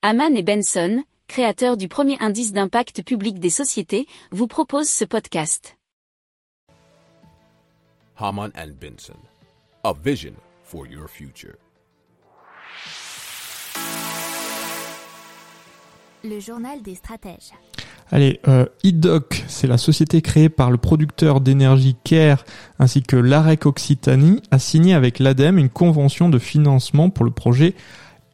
Haman et Benson, créateurs du premier indice d'impact public des sociétés, vous proposent ce podcast. Haman and Benson, a vision for your future. Le journal des stratèges. Allez, euh, IDOC, c'est la société créée par le producteur d'énergie CARE ainsi que l'AREC Occitanie, a signé avec l'ADEME une convention de financement pour le projet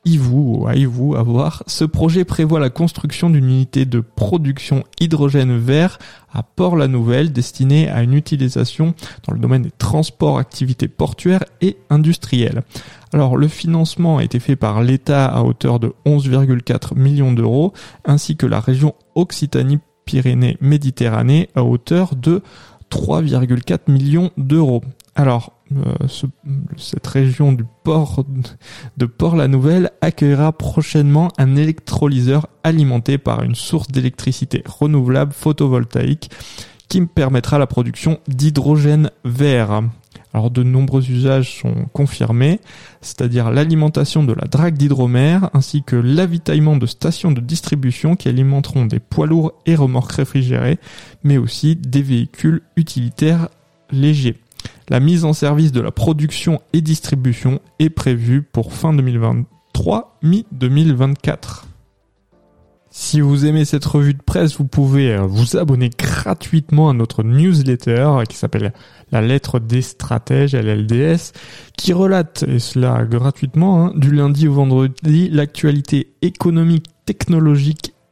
IVU ou IVU à voir. Ce projet prévoit la construction d'une unité de production hydrogène vert à Port-la-Nouvelle destinée à une utilisation dans le domaine des transports, activités portuaires et industrielles. Alors le financement a été fait par l'État à hauteur de 11,4 millions d'euros ainsi que la région Occitanie-Pyrénées-Méditerranée à hauteur de 3,4 millions d'euros. Alors, euh, cette région du port de Port-la-Nouvelle accueillera prochainement un électrolyseur alimenté par une source d'électricité renouvelable photovoltaïque qui permettra la production d'hydrogène vert. Alors de nombreux usages sont confirmés, c'est-à-dire l'alimentation de la drague d'hydromère ainsi que l'avitaillement de stations de distribution qui alimenteront des poids lourds et remorques réfrigérés, mais aussi des véhicules utilitaires légers. La mise en service de la production et distribution est prévue pour fin 2023, mi-2024. Si vous aimez cette revue de presse, vous pouvez euh, vous abonner gratuitement à notre newsletter qui s'appelle La lettre des stratèges, LLDS, qui relate, et cela gratuitement, hein, du lundi au vendredi, l'actualité économique, technologique